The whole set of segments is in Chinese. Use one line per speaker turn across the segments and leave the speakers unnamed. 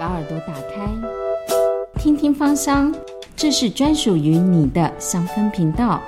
把耳朵打开，听听芳香，这是专属于你的香氛频道。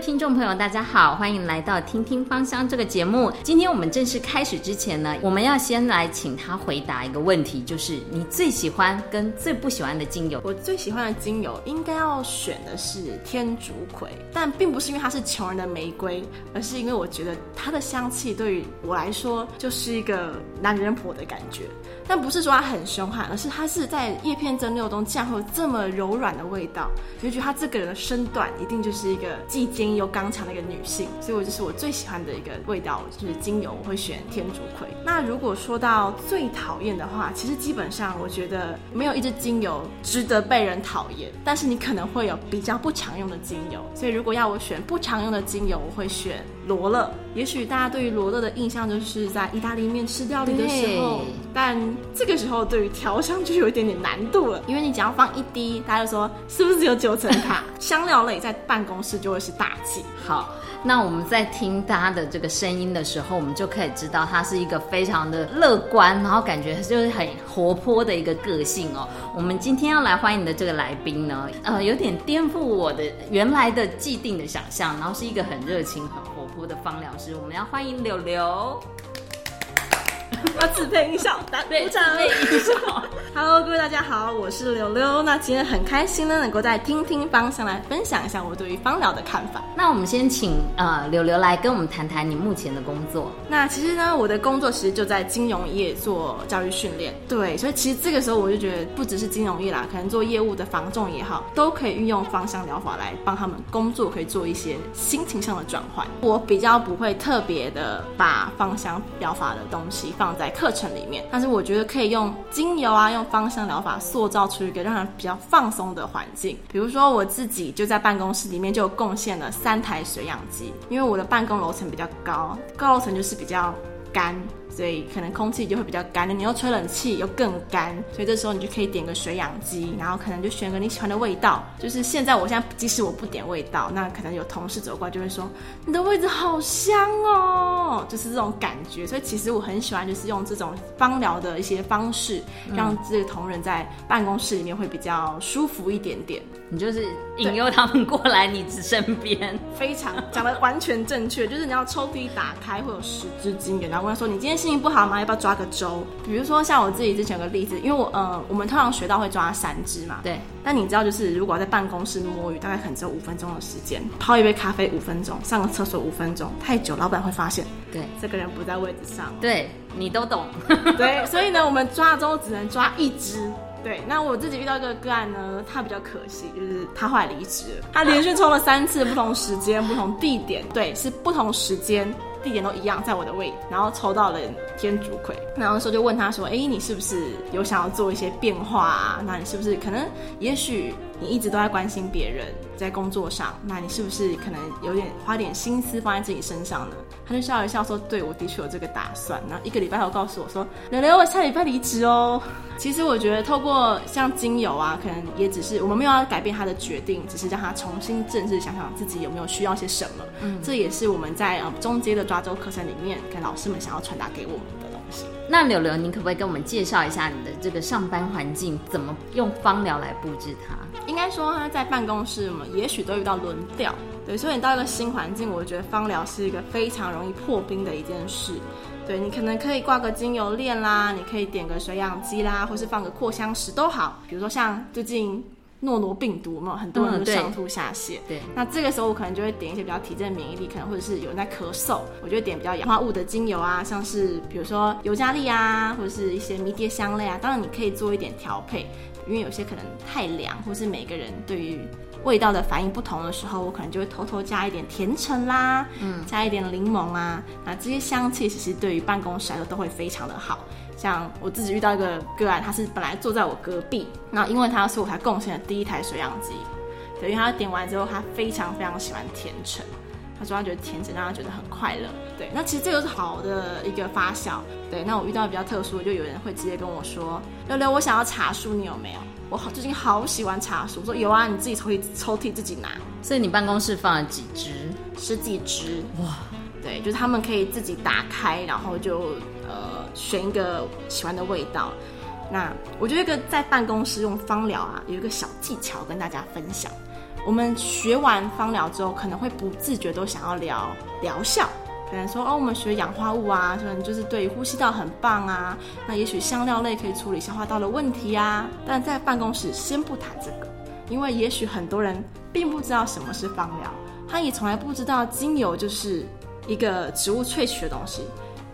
听众朋友，大家好，欢迎来到《听听芳香》这个节目。今天我们正式开始之前呢，我们要先来请他回答一个问题，就是你最喜欢跟最不喜欢的精油。
我最喜欢的精油应该要选的是天竺葵，但并不是因为它是穷人的玫瑰，而是因为我觉得它的香气对于我来说就是一个男人婆的感觉。但不是说它很凶悍，而是它是在叶片蒸馏中竟然会有这么柔软的味道，你就觉得他这个人的身段一定就是一个既坚硬又刚强的一个女性。所以我就是我最喜欢的一个味道，就是精油，我会选天竺葵。那如果说到最讨厌的话，其实基本上我觉得没有一支精油值得被人讨厌，但是你可能会有比较不常用的精油。所以如果要我选不常用的精油，我会选罗勒。也许大家对于罗勒的印象就是在意大利面吃料理的时候，但这个时候对于调香就有一点点难度了，因为你只要放一滴，大家就说是不是有九层塔？香料类在办公室就会是大忌。
好，那我们在听他的这个声音的时候，我们就可以知道他是一个非常的乐观，然后感觉就是很活泼的一个个性哦。我们今天要来欢迎的这个来宾呢，呃，有点颠覆我的原来的既定的想象，然后是一个很热情、很活泼的芳疗师。我们要欢迎柳柳。
要自配音效，打鼓掌。
自配音效。
Hello，各位大家好，我是柳柳。那今天很开心呢，能够在听听芳香来分享一下我对于芳疗的看法。
那我们先请呃柳柳来跟我们谈谈你目前的工作。
那其实呢，我的工作其实就在金融业做教育训练。对，所以其实这个时候我就觉得，不只是金融业啦，可能做业务的房仲也好，都可以运用芳香疗法来帮他们工作，可以做一些心情上的转换。我比较不会特别的把芳香疗法的东西放在课程里面，但是我觉得可以用精油啊，用芳香疗法塑造出一个让人比较放松的环境。比如说我自己就在办公室里面就贡献了三台水氧机，因为我的办公楼层比较高，高楼层就是比较干。所以可能空气就会比较干，你又吹冷气又更干，所以这时候你就可以点个水氧机，然后可能就选个你喜欢的味道。就是现在我现在即使我不点味道，那可能有同事走过来就会说你的位置好香哦，就是这种感觉。所以其实我很喜欢就是用这种芳疗的一些方式，让这个同仁在办公室里面会比较舒服一点点。
你就是引诱他们过来你身边，
非常讲的完全正确，就是你要抽屉打开会有十支精油，然后问他说你今天心情不好吗？要不要抓个周？比如说像我自己之前有个例子，因为我呃我们通常学到会抓三支嘛，
对。
但你知道就是如果在办公室摸鱼，大概可能只有五分钟的时间，泡一杯咖啡五分钟，上个厕所五分钟，太久老板会发现，
对，
这个人不在位置上，
对你都懂，
对，所以呢，我们抓周只能抓一支。对，那我自己遇到一个个案呢，他比较可惜，就是他后来离职了。他连续 抽了三次，不同时间、不同地点，对，是不同时间、地点都一样，在我的位，然后抽到了天竺葵。然后那时候就问他说：“哎，你是不是有想要做一些变化啊？那你是不是可能，也许你一直都在关心别人，在工作上，那你是不是可能有点花点心思放在自己身上呢？”他就笑一笑说：“对，我的确有这个打算。”然后一个礼拜后告诉我说：“柳柳，我下礼拜离职哦。”其实我觉得透过像精油啊，可能也只是我们没有要改变他的决定，只是让他重新正视想想自己有没有需要些什么。嗯，这也是我们在呃中阶的抓周课程里面，跟老师们想要传达给我们西。
那柳柳，你可不可以跟我们介绍一下你的这个上班环境，怎么用芳疗来布置它？
应该说他在办公室，我们也许都遇到轮调，对，所以你到一个新环境，我觉得芳疗是一个非常容易破冰的一件事。对你可能可以挂个精油链啦，你可以点个水氧机啦，或是放个扩香石都好。比如说像最近诺罗病毒嘛，很多人都上吐下泻，
对，
那这个时候我可能就会点一些比较提振免疫力，可能或者是有人在咳嗽，我就会点比较氧化物的精油啊，像是比如说尤加利啊，或者是一些迷迭香类啊。当然你可以做一点调配，因为有些可能太凉，或是每个人对于味道的反应不同的时候，我可能就会偷偷加一点甜橙啦，嗯，加一点柠檬啊，那这些香气其实对于办公室来说都会非常的好。像我自己遇到一个个案，他是本来坐在我隔壁，然后因为他是我才贡献的第一台水氧机，对，因为他点完之后，他非常非常喜欢甜橙，他说他觉得甜橙让他觉得很快乐，对，那其实这个是好的一个发酵，对，那我遇到比较特殊的，就有人会直接跟我说，六六，我想要茶树，你有没有？我好最近好喜欢茶树，我说有啊，你自己抽屉抽屉自己拿，
所以你办公室放了几支？
十几支，哇，对，就是他们可以自己打开，然后就呃选一个喜欢的味道。那我觉得一个在办公室用芳疗啊，有一个小技巧跟大家分享。我们学完芳疗之后，可能会不自觉都想要聊疗效，可能说哦，我们学氧化物啊，可能就是对呼吸道很棒啊。那也许香料类可以处理消化道的问题啊。但在办公室先不谈这个，因为也许很多人并不知道什么是芳疗，他也从来不知道精油就是一个植物萃取的东西。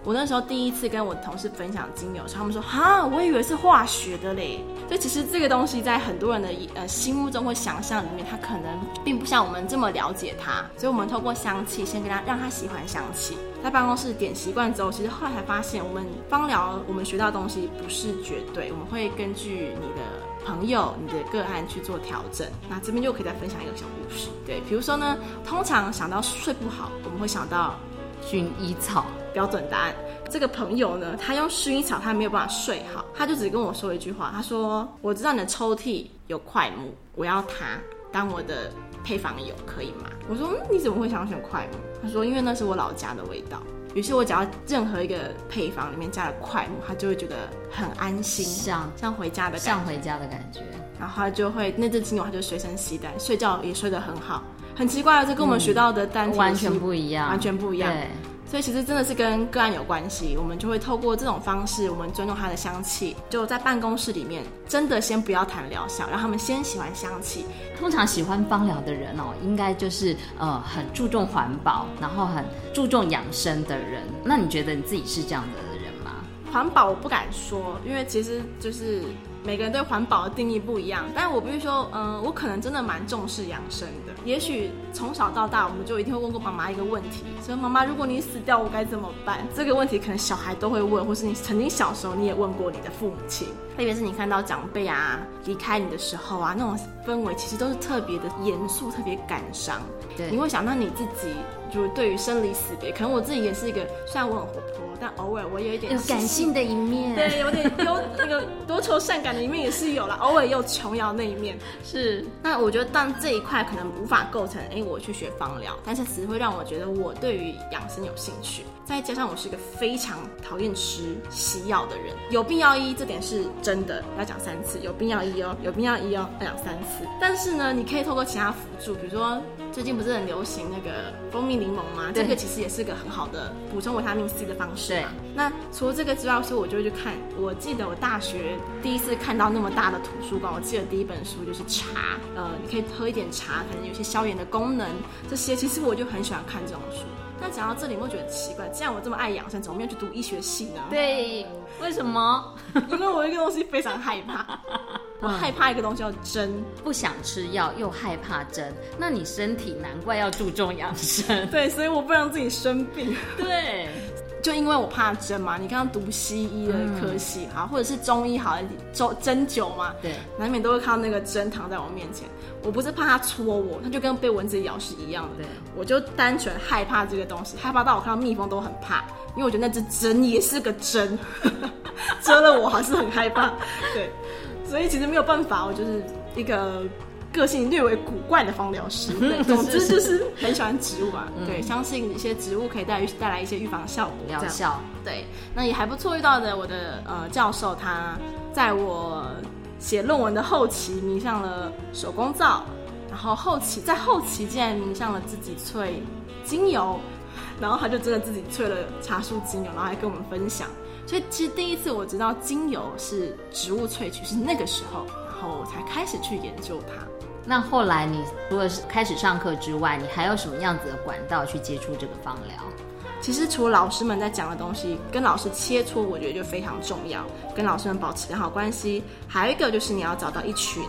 我那时候第一次跟我同事分享精油，他们说哈，我以为是化学的嘞。所以其实这个东西在很多人的呃心目中或想象里面，它可能并不像我们这么了解它。所以我们透过香气先跟他让他喜欢香气，在办公室点习惯之后，其实后来才发现，我们芳疗我们学到东西不是绝对，我们会根据你的朋友、你的个案去做调整。那这边就可以再分享一个小故事，对，比如说呢，通常想到睡不好，我们会想到
薰衣草。
标准答案。这个朋友呢，他用薰衣草，他没有办法睡好，他就只跟我说一句话，他说：“我知道你的抽屉有快木，我要它当我的配方油，可以吗？”我说：“你怎么会想选快木？”他说：“因为那是我老家的味道。”于是，我只要任何一个配方里面加了快木，他就会觉得很安心，
像
像回家的
像回家的感觉。
然后他就会那支精油，他就随身携带，睡觉也睡得很好。很奇怪，这跟我们学到的单
完全不一样，
完全不一样。
对。
所以其实真的是跟个案有关系，我们就会透过这种方式，我们尊重他的香气，就在办公室里面，真的先不要谈疗效，让他们先喜欢香气。
通常喜欢芳疗的人哦，应该就是呃很注重环保，然后很注重养生的人。那你觉得你自己是这样的人吗？
环保我不敢说，因为其实就是每个人对环保的定义不一样。但我必须说，嗯，我可能真的蛮重视养生的。也许从小到大，我们就一定会问过妈妈一个问题：说妈妈，如果你死掉，我该怎么办？这个问题可能小孩都会问，或是你曾经小时候你也问过你的父母亲。特别是你看到长辈啊离开你的时候啊，那种氛围其实都是特别的严肃，特别感伤。
对，
你会想到你自己，就是对于生离死别，可能我自己也是一个，虽然我很活泼。但偶尔我有一点
有感性的一面，
对，有点有那个多愁善感的一面也是有了，偶尔也有琼瑶那一面。
是，
那我觉得但这一块可能无法构成，哎，我去学芳疗，但是只会让我觉得我对于养生有兴趣。再加上我是一个非常讨厌吃西药的人，有病要医，这点是真的，要讲三次，有病要医哦，有病要医哦，要讲三次。但是呢，你可以透过其他辅助，比如说最近不是很流行那个蜂蜜柠檬吗？这个其实也是个很好的补充维他命 C 的方式嘛。那除了这个之外，所以我就会去看。我记得我大学第一次看到那么大的图书馆，我记得第一本书就是茶，呃，你可以喝一点茶，可能有些消炎的功能，这些其实我就很喜欢看这种书。但讲到这里，我觉得奇怪，既然我这么爱养生，怎么没有去读医学系呢？
对，为什么？
因为我一个东西非常害怕，我害怕一个东西叫针，
不想吃药又害怕针，那你身体难怪要注重养生。
对，所以我不让自己生病。
对。
就因为我怕针嘛，你刚刚读西医的科系好，或者是中医好，针针灸嘛，
对，
难免都会看到那个针躺在我面前。我不是怕它戳我，它就跟被蚊子咬是一样的。
对，
我就单纯害怕这个东西，害怕到我看到蜜蜂都很怕，因为我觉得那只针也是个针，蛰了我还是很害怕。对，所以其实没有办法，我就是一个。个性略为古怪的芳疗师，总之就是很喜欢植物啊。对，相信一些植物可以带带来一些预防效果，
疗效。
对，那也还不错。遇到的我的呃教授，他在我写论文的后期迷上了手工皂，然后后期在后期竟然迷上了自己萃精油，然后他就真的自己萃了茶树精油，然后还跟我们分享。所以其实第一次我知道精油是植物萃取是那个时候，然后才开始去研究它。
那后来你除了是开始上课之外，你还有什么样子的管道去接触这个芳疗？
其实除了老师们在讲的东西，跟老师切磋，我觉得就非常重要，跟老师们保持良好关系。还有一个就是你要找到一群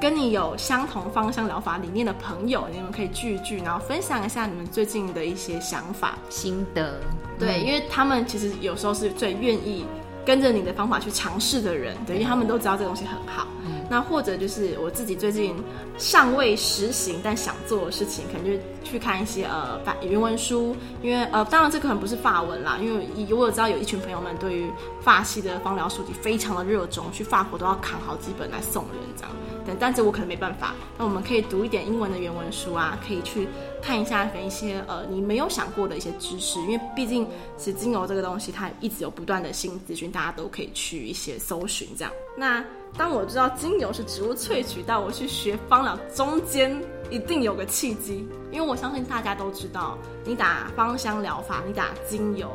跟你有相同方向疗法理念的朋友，你们可以聚一聚，然后分享一下你们最近的一些想法
心得。
对，因为他们其实有时候是最愿意跟着你的方法去尝试的人，对，因为他们都知道这东西很好。那或者就是我自己最近尚未实行但想做的事情，可能就去看一些呃法原文书，因为呃当然这可能不是法文啦，因为我有知道有一群朋友们对于法系的芳疗书籍非常的热衷，去法国都要扛好几本来送人这样。但但这我可能没办法。那我们可以读一点英文的原文书啊，可以去看一下一些呃你没有想过的一些知识，因为毕竟其实精油这个东西它一直有不断的新资讯，大家都可以去一些搜寻这样。那当我知道精油是植物萃取，到我去学芳疗中间一定有个契机，因为我相信大家都知道，你打芳香疗法，你打精油，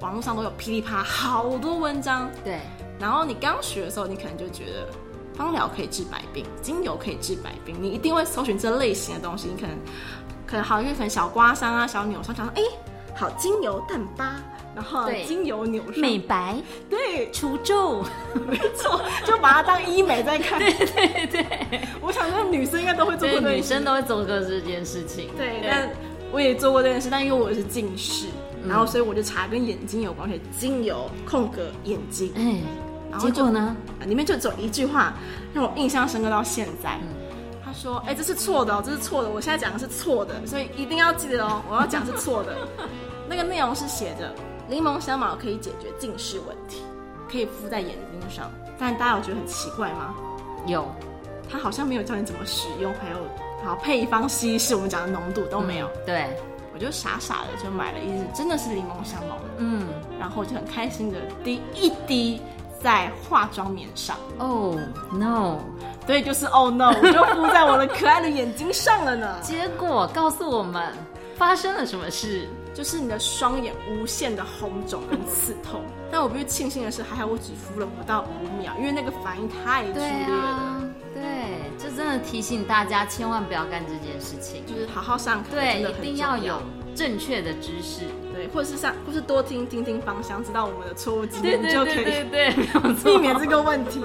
网络上都有噼里啪好多文章。
对，
然后你刚学的时候，你可能就觉得芳疗可以治百病，精油可以治百病，你一定会搜寻这类型的东西。你可能可能好，因为可能小刮伤啊、小扭伤，想说哎，好精油淡疤。然后精油扭
美白，
对
除皱，
没错，就把它当医美在看。
对对对，
我想说女生应该都会做过，
女生都会做过这件事情。
对，但我也做过这件事，但因为我是近视，然后所以我就查跟眼睛有关，系，精油空格眼睛。
哎，结果呢？
里面就只有一句话让我印象深刻到现在。他说：“哎，这是错的，这是错的，我现在讲的是错的，所以一定要记得哦，我要讲是错的。那个内容是写着。”柠檬香茅可以解决近视问题，可以敷在眼睛上。但大家有觉得很奇怪吗？
有，
它好像没有教你怎么使用，还有好配方稀释，我们讲的浓度都没有。
对，
我就傻傻的就买了一支，真的是柠檬香茅。嗯，然后就很开心的滴一滴在化妆棉上。
Oh no！
对，就是 Oh no！我就敷在我的可爱的眼睛上了呢。
结果告诉我们发生了什么事。
就是你的双眼无限的红肿跟刺痛，但我必须庆幸的是，还好我只敷了不到五秒，因为那个反应太剧烈了。
对，这真的提醒大家千万不要干这件事情，
就是好好上课，
对，一定要有正确的知识，
对，或者是上，或是多听听听芳香，知道我们的错误经验就可以，
对
避免这个问题。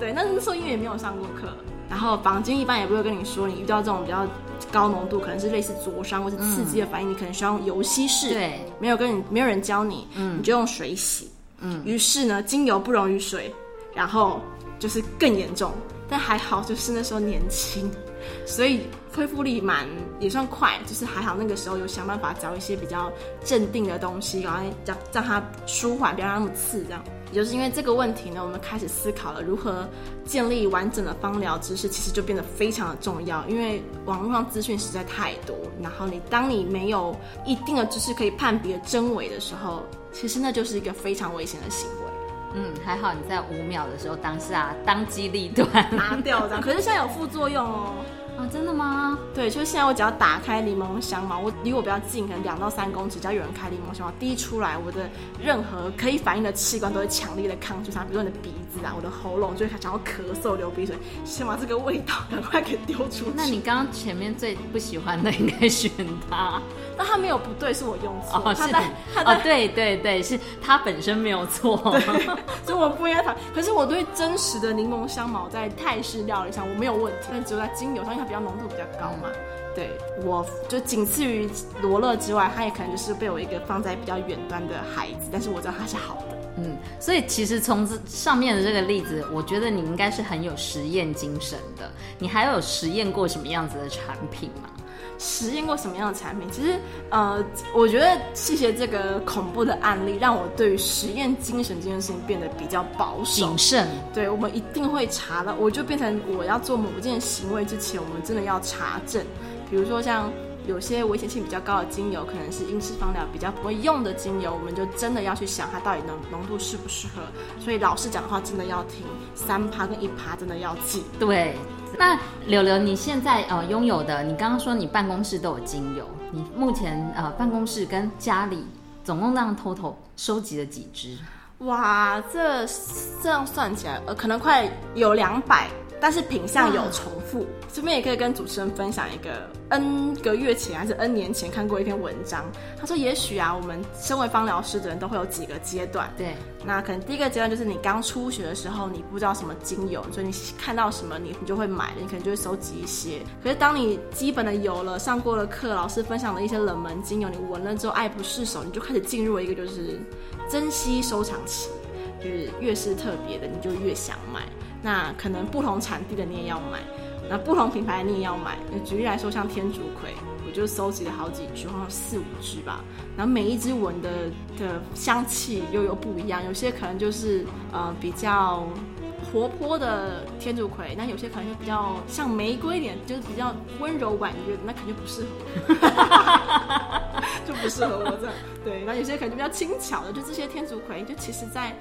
对，那那时候因为也没有上过课，然后房间一般也不会跟你说，你遇到这种比较。高浓度可能是类似灼伤或是刺激的反应，你可能需要用油稀释。
对，
没有跟你没有人教你，嗯，你就用水洗。嗯，于是呢，精油不溶于水，然后就是更严重。但还好，就是那时候年轻，所以恢复力蛮也算快。就是还好那个时候有想办法找一些比较镇定的东西，然后让让它舒缓，不要让那么刺这样。也就是因为这个问题呢，我们开始思考了如何建立完整的芳疗知识，其实就变得非常的重要。因为网络上资讯实在太多，然后你当你没有一定的知识可以判别真伪的时候，其实那就是一个非常危险的行为。
嗯，还好你在五秒的时候当下当机立断
拿掉这样，可是现在有副作用哦。
啊，真的吗？
对，就是现在我只要打开柠檬香茅，我离我比较近，可能两到三公尺，只要有人开柠檬香茅，滴出来，我的任何可以反应的器官都会强烈的抗拒它，比如说你的鼻子啊，我的喉咙就会想要咳嗽、流鼻水，先把这个味道赶快给丢出去。
那你刚刚前面最不喜欢的应该选它，
但它没有不对，是我用错。
哦，是哦，对对对，是它本身没有错，
所以我不应该谈。可是我对真实的柠檬香茅在泰式料理上我没有问题，但只有在精油上。比较浓度比较高嘛，对，我就仅次于罗勒之外，它也可能就是被我一个放在比较远端的孩子，但是我知道它是好的，
嗯，所以其实从这上面的这个例子，我觉得你应该是很有实验精神的。你还有实验过什么样子的产品吗？
实验过什么样的产品？其实，呃，我觉得谢谢这个恐怖的案例，让我对于实验精神这件事情变得比较保守、
谨慎。
对，我们一定会查的。我就变成我要做某件行为之前，我们真的要查证。比如说，像有些危险性比较高的精油，可能是英式芳疗比较不会用的精油，我们就真的要去想它到底浓浓度适不适合。所以老师讲的话真的要听，三趴跟一趴真的要记。
对。那柳柳，你现在呃拥有的，你刚刚说你办公室都有精油，你目前呃办公室跟家里总共那样偷偷收集了几支？
哇，这这样算起来，呃，可能快有两百。但是品相有重复，这边也可以跟主持人分享一个 N 个月前还是 N 年前看过一篇文章。他说，也许啊，我们身为芳疗师的人都会有几个阶段。
对，
那可能第一个阶段就是你刚初学的时候，你不知道什么精油，所以你看到什么你你就会买，你可能就会收集一些。可是当你基本的有了，上过了课，老师分享的一些冷门精油，你闻了之后爱不释手，你就开始进入了一个就是珍惜收藏期，就是越是特别的，你就越想买。那可能不同产地的你也要买，那不同品牌的你也要买。举例来说，像天竺葵，我就收集了好几支，好像四五支吧。然后每一支闻的的香气又有不一样，有些可能就是呃比较活泼的天竺葵，那有些可能就比较像玫瑰一点，就是比较温柔婉约的，那肯定不适合，就不适合我这样。对，那有些可能就比较轻巧的，就这些天竺葵，就其实在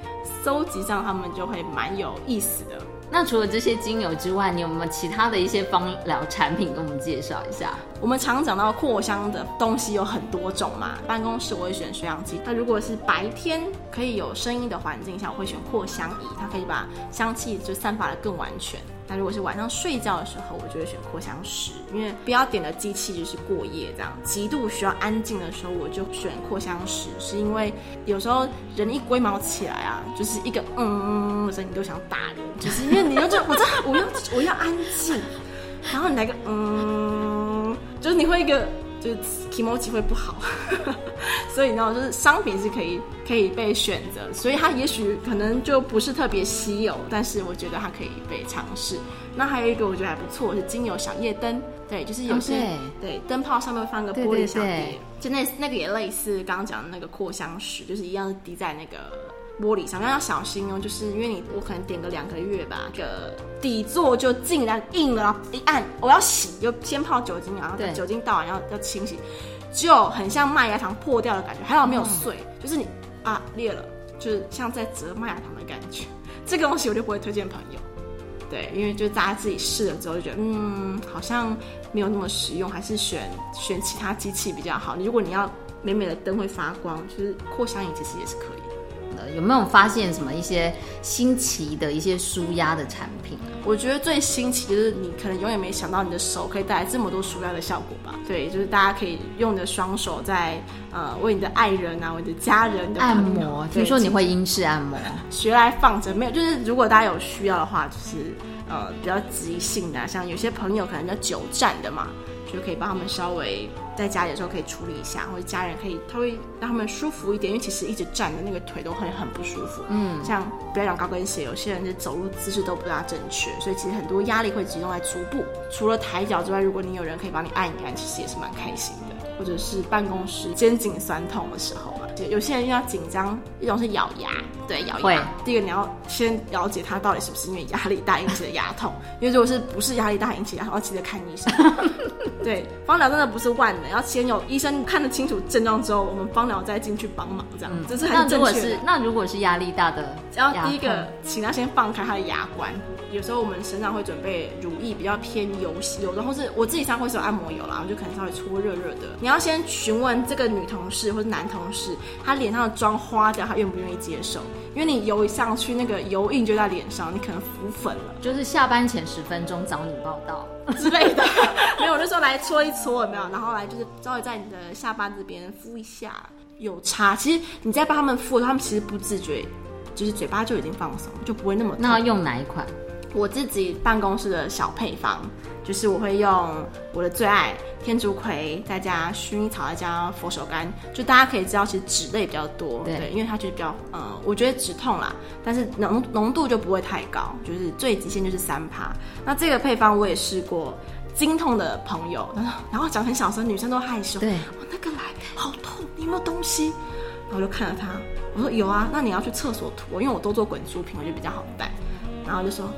搜集上他们就会蛮有意思的。
那除了这些精油之外，你有没有其他的一些芳疗产品跟我们介绍一下？
我们常讲到扩香的东西有很多种嘛，办公室我会选水氧机。那如果是白天可以有声音的环境下，我会选扩香仪，它可以把香气就散发的更完全。那如果是晚上睡觉的时候，我就会选扩香石，因为不要点的机器就是过夜这样，极度需要安静的时候，我就选扩香石，是因为有时候人一龟毛起来啊，就是一个嗯的声你都想打人，就是因为你要就我这我要我要安静，然后你来个嗯，就是你会一个就是 e m o 会不好，所以呢，就是商品是可以可以被选择，所以它也许可能就不是特别稀有，但是我觉得它可以被尝试。那还有一个我觉得还不错是精油小夜灯，对，就是有些、对灯泡上面会放个玻璃小碟，就那那个也类似刚刚讲的那个扩香石，就是一样滴在那个。玻璃上面要小心哦，就是因为你我可能点个两个月吧，这个底座就竟然硬了，一按我要洗，就先泡酒精，然后酒精倒完要要清洗，就很像麦芽糖破掉的感觉，还好没有碎，就是你啊裂了，就是像在折麦芽糖的感觉。这个东西我就不会推荐朋友，对，因为就大家自己试了之后就觉得，嗯，好像没有那么实用，还是选选其他机器比较好。如果你要美美的灯会发光，就是扩香仪其实也是可以。
有没有发现什么一些新奇的一些舒压的产品？
啊我觉得最新奇就是你可能永远没想到你的手可以带来这么多舒压的效果吧？对，就是大家可以用你的双手在呃为你的爱人啊、为你的家人的
按摩。听说你会英式按摩，
学来放着没有？就是如果大家有需要的话，就是呃比较急性的，像有些朋友可能叫久站的嘛。就可以帮他们稍微在家里的时候可以处理一下，或者家人可以，他会让他们舒服一点，因为其实一直站的那个腿都会很不舒服。嗯，像不要讲高跟鞋，有些人的走路姿势都不大正确，所以其实很多压力会集中在足部。除了抬脚之外，如果你有人可以帮你按一按，其实也是蛮开心的。或者是办公室肩颈酸痛的时候啊，有些人遇到紧张，一种是咬牙，对，咬牙。第一个你要先了解他到底是不是因为压力大引起的牙痛，因为如果是不是压力大引起牙痛，要记得看医生。对，芳疗真的不是万能，要先有医生看得清楚症状之后，我们芳疗再进去帮忙，这样这是很正确
的。那如果是压力大的，
要第一个，请他先放开他的牙关。有时候我们身上会准备乳液，比较偏油油的，或是我自己上会是有按摩油啦，我就可能稍微搓热热的。你要先询问这个女同事或者男同事，他脸上的妆花掉，他愿不愿意接受？因为你油一上去，那个油印就在脸上，你可能浮粉了。
就是下班前十分钟找你报道
之类的，没有，我就说来搓一搓，有没有？然后来就是稍微在你的下巴这边敷一下，有差。其实你在帮他们敷，他们其实不自觉，就是嘴巴就已经放松，就不会那么。
那要用哪一款？
我自己办公室的小配方，就是我会用我的最爱天竺葵，再加薰衣草，再加佛手柑。就大家可以知道，其实脂类比较多，对，因为它就是比较，呃，我觉得止痛啦，但是浓浓度就不会太高，就是最极限就是三趴。那这个配方我也试过，经痛的朋友，然后讲很小声，女生都害羞，
对，
我那个来好痛，你有没有东西？然后我就看着他，我说有啊，那你要去厕所涂，因为我都做滚珠瓶，我觉得比较好带。然后就说。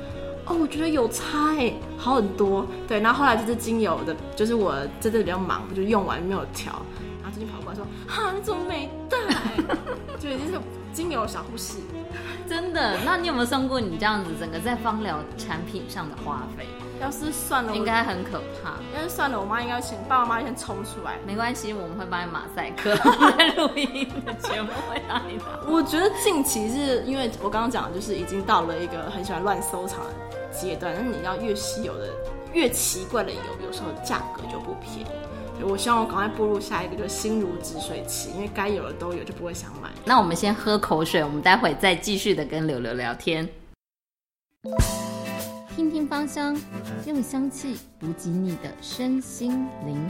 哦，我觉得有差哎，好很多。对，然后后来这支精油的，就是我真的比较忙，我就用完没有调，然后最近跑过来说：“哈，你怎么没带？” 就已经是精油小护士，
真的。那你有没有算过你这样子整个在芳疗产品上的花费？
要是算了，
应该很可怕。
要是算了，我妈应该先爸爸妈妈先冲出来。
没关系，我们会帮你马赛克。录音的节目会让你
我觉得近期是因为我刚刚讲的，就是已经到了一个很喜欢乱收藏的阶段。那你要越稀有的、越奇怪的油，有时候价格就不便宜。我希望我赶快步入下一个，就是心如止水期，因为该有的都有，就不会想买。
那我们先喝口水，我们待会再继续的跟柳柳聊天。听听芳香，用香气补给你的身心灵。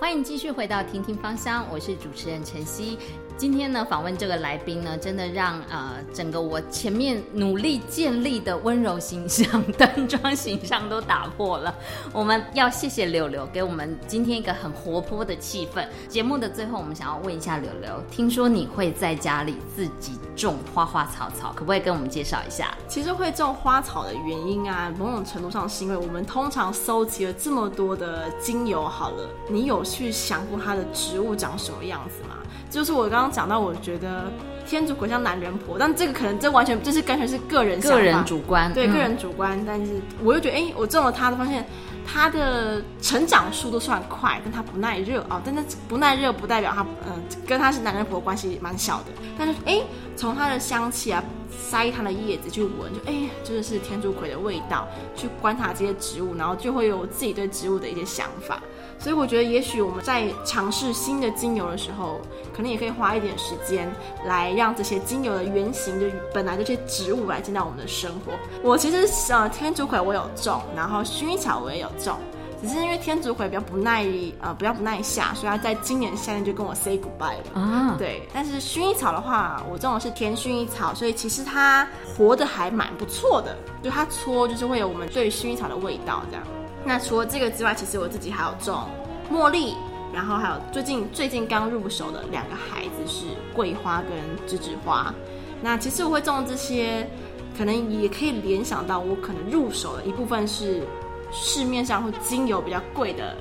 欢迎继续回到听听芳香，我是主持人晨曦。今天呢，访问这个来宾呢，真的让呃整个我前面努力建立的温柔形象、端庄形象都打破了。我们要谢谢柳柳给我们今天一个很活泼的气氛。节目的最后，我们想要问一下柳柳，听说你会在家里自己种花花草草，可不可以跟我们介绍一下？
其实会种花草的原因啊，某种程度上是因为我们通常收集了这么多的精油，好了，你有去想过它的植物长什么样子吗？就是我刚刚讲到，我觉得天竺葵像男人婆，但这个可能这完全就是完全是个人
个人主观，
对个人主观。但是我又觉得，哎，我种了它，发现它的成长速度算快，但它不耐热哦。但是不耐热不代表它，嗯，跟它是男人婆关系蛮小的。但是哎，从它的香气啊，塞它的叶子去闻，就哎，就是是天竺葵的味道。去观察这些植物，然后就会有自己对植物的一些想法。所以我觉得，也许我们在尝试新的精油的时候，可能也可以花一点时间来让这些精油的原型，的本来这些植物来进到我们的生活。我其实呃天竺葵我有种，然后薰衣草我也有种，只是因为天竺葵比较不耐呃比较不耐夏，所以它在今年夏天就跟我 say goodbye 了啊。对，但是薰衣草的话，我种的是甜薰衣草，所以其实它活得还蛮不错的，就它搓就是会有我们对薰衣草的味道这样。那除了这个之外，其实我自己还有种茉莉，然后还有最近最近刚入手的两个孩子是桂花跟栀子花。那其实我会种这些，可能也可以联想到我可能入手的一部分是市面上或精油比较贵的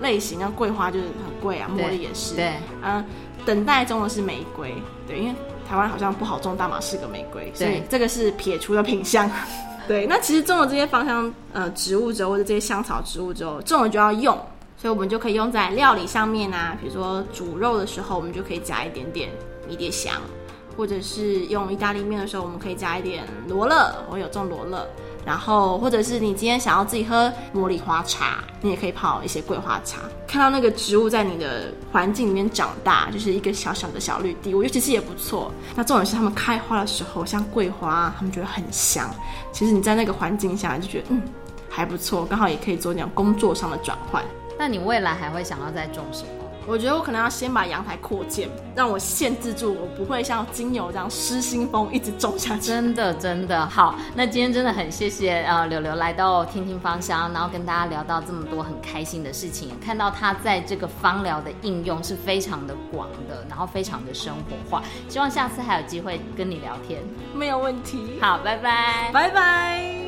类型，像桂花就是很贵啊，茉莉也是。
对，
嗯，等待中的是玫瑰，对，因为台湾好像不好种大马士革玫瑰，所以这个是撇除的品相。对，那其实种了这些芳香呃植物之后，或者这些香草植物之后，种了就要用，所以我们就可以用在料理上面啊，比如说煮肉的时候，我们就可以加一点点迷迭香，或者是用意大利面的时候，我们可以加一点罗勒，我有种罗勒。然后，或者是你今天想要自己喝茉莉花茶，你也可以泡一些桂花茶。看到那个植物在你的环境里面长大，就是一个小小的小绿地，我觉得其实也不错。那重点是它们开花的时候，像桂花，它们觉得很香。其实你在那个环境下，就觉得嗯还不错，刚好也可以做那种工作上的转换。
那你未来还会想要再种什么？
我觉得我可能要先把阳台扩建，让我限制住，我不会像精油这样失心疯一直种下去。
真的，真的好。那今天真的很谢谢呃柳柳来到听听芳香，然后跟大家聊到这么多很开心的事情，看到他在这个芳疗的应用是非常的广的，然后非常的生活化。希望下次还有机会跟你聊天，
没有问题。
好，拜拜，
拜拜。